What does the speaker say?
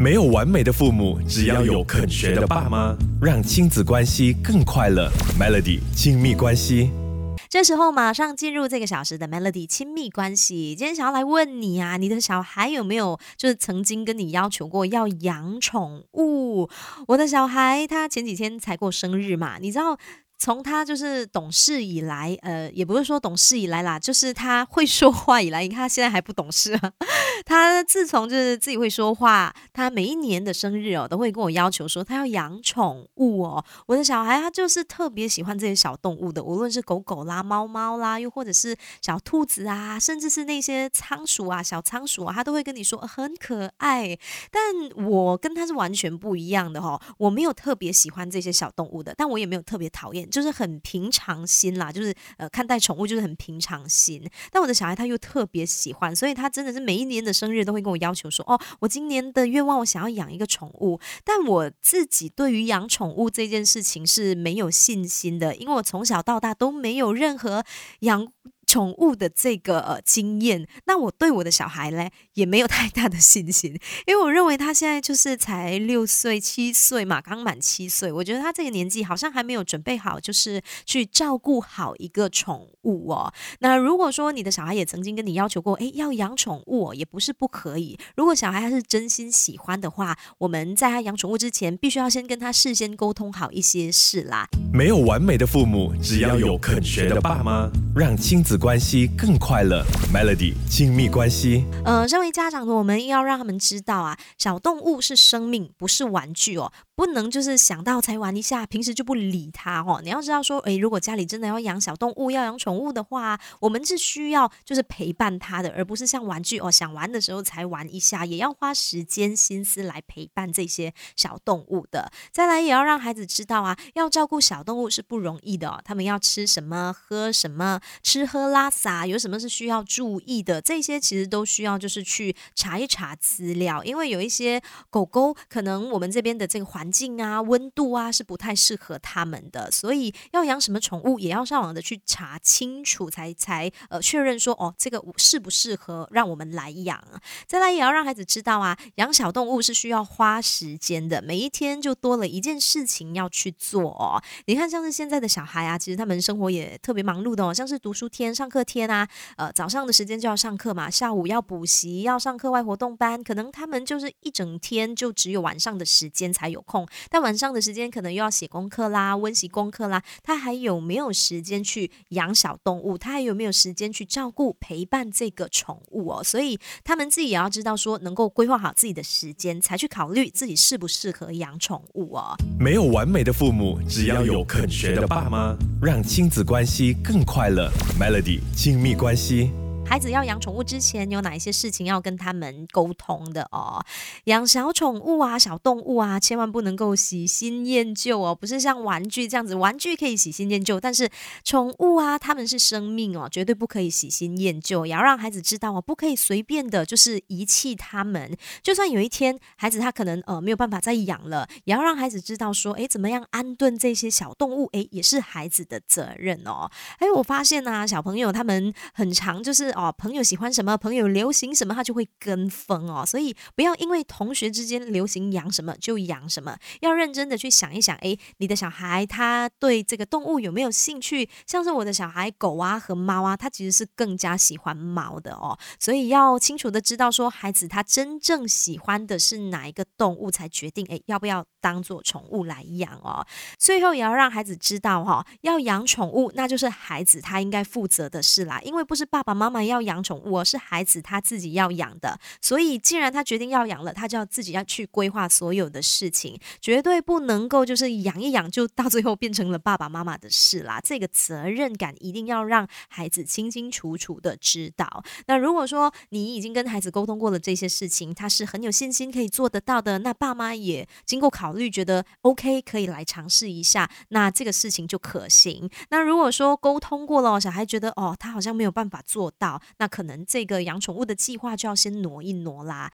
没有完美的父母，只要有肯学的爸妈，让亲子关系更快乐。Melody 亲密关系，这时候马上进入这个小时的 Melody 亲密关系。今天想要来问你啊，你的小孩有没有就是曾经跟你要求过要养宠物？我的小孩他前几天才过生日嘛，你知道。从他就是懂事以来，呃，也不是说懂事以来啦，就是他会说话以来，你看他现在还不懂事啊。他自从就是自己会说话，他每一年的生日哦，都会跟我要求说他要养宠物哦。我的小孩他就是特别喜欢这些小动物的，无论是狗狗啦、猫猫啦，又或者是小兔子啊，甚至是那些仓鼠啊、小仓鼠啊，他都会跟你说很可爱。但我跟他是完全不一样的哈，我没有特别喜欢这些小动物的，但我也没有特别讨厌。就是很平常心啦，就是呃看待宠物就是很平常心。但我的小孩他又特别喜欢，所以他真的是每一年的生日都会跟我要求说：“哦，我今年的愿望我想要养一个宠物。”但我自己对于养宠物这件事情是没有信心的，因为我从小到大都没有任何养。宠物的这个呃经验，那我对我的小孩嘞也没有太大的信心，因为我认为他现在就是才六岁七岁嘛，刚满七岁，我觉得他这个年纪好像还没有准备好，就是去照顾好一个宠物哦。那如果说你的小孩也曾经跟你要求过，诶，要养宠物，也不是不可以。如果小孩还是真心喜欢的话，我们在他养宠物之前，必须要先跟他事先沟通好一些事啦。没有完美的父母，只要有肯学的爸妈，让亲子。关系更快乐，Melody 亲密关系。呃，身为家长的我们要让他们知道啊，小动物是生命，不是玩具哦，不能就是想到才玩一下，平时就不理它哦。你要知道说，诶，如果家里真的要养小动物，要养宠物的话，我们是需要就是陪伴它的，而不是像玩具哦，想玩的时候才玩一下，也要花时间心思来陪伴这些小动物的。再来，也要让孩子知道啊，要照顾小动物是不容易的哦，他们要吃什么，喝什么，吃喝。拉萨有什么是需要注意的？这些其实都需要就是去查一查资料，因为有一些狗狗可能我们这边的这个环境啊、温度啊是不太适合它们的，所以要养什么宠物也要上网的去查清楚，才才呃确认说哦这个适不适合让我们来养。再来也要让孩子知道啊，养小动物是需要花时间的，每一天就多了一件事情要去做哦。你看像是现在的小孩啊，其实他们生活也特别忙碌的哦，像是读书天。上课天啊，呃，早上的时间就要上课嘛，下午要补习，要上课外活动班，可能他们就是一整天就只有晚上的时间才有空，但晚上的时间可能又要写功课啦、温习功课啦，他还有没有时间去养小动物？他还有没有时间去照顾陪伴这个宠物哦？所以他们自己也要知道说，能够规划好自己的时间，才去考虑自己适不适合养宠物哦。没有完美的父母，只要有肯学的爸妈，让亲子关系更快乐。Melody。亲密关系。孩子要养宠物之前，有哪一些事情要跟他们沟通的哦？养小宠物啊，小动物啊，千万不能够喜新厌旧哦，不是像玩具这样子，玩具可以喜新厌旧，但是宠物啊，他们是生命哦，绝对不可以喜新厌旧，也要让孩子知道哦，不可以随便的，就是遗弃他们。就算有一天孩子他可能呃没有办法再养了，也要让孩子知道说，哎，怎么样安顿这些小动物，哎，也是孩子的责任哦。哎，我发现啊，小朋友他们很常就是。哦，朋友喜欢什么，朋友流行什么，他就会跟风哦。所以不要因为同学之间流行养什么就养什么，要认真的去想一想。诶，你的小孩他对这个动物有没有兴趣？像是我的小孩狗啊和猫啊，他其实是更加喜欢猫的哦。所以要清楚的知道说，孩子他真正喜欢的是哪一个动物，才决定诶要不要当做宠物来养哦。最后也要让孩子知道哈，要养宠物那就是孩子他应该负责的事啦，因为不是爸爸妈妈。要养宠物是孩子他自己要养的，所以既然他决定要养了，他就要自己要去规划所有的事情，绝对不能够就是养一养就到最后变成了爸爸妈妈的事啦。这个责任感一定要让孩子清清楚楚的知道。那如果说你已经跟孩子沟通过了这些事情，他是很有信心可以做得到的，那爸妈也经过考虑觉得 OK 可以来尝试一下，那这个事情就可行。那如果说沟通过了，小孩觉得哦他好像没有办法做到。那可能这个养宠物的计划就要先挪一挪啦。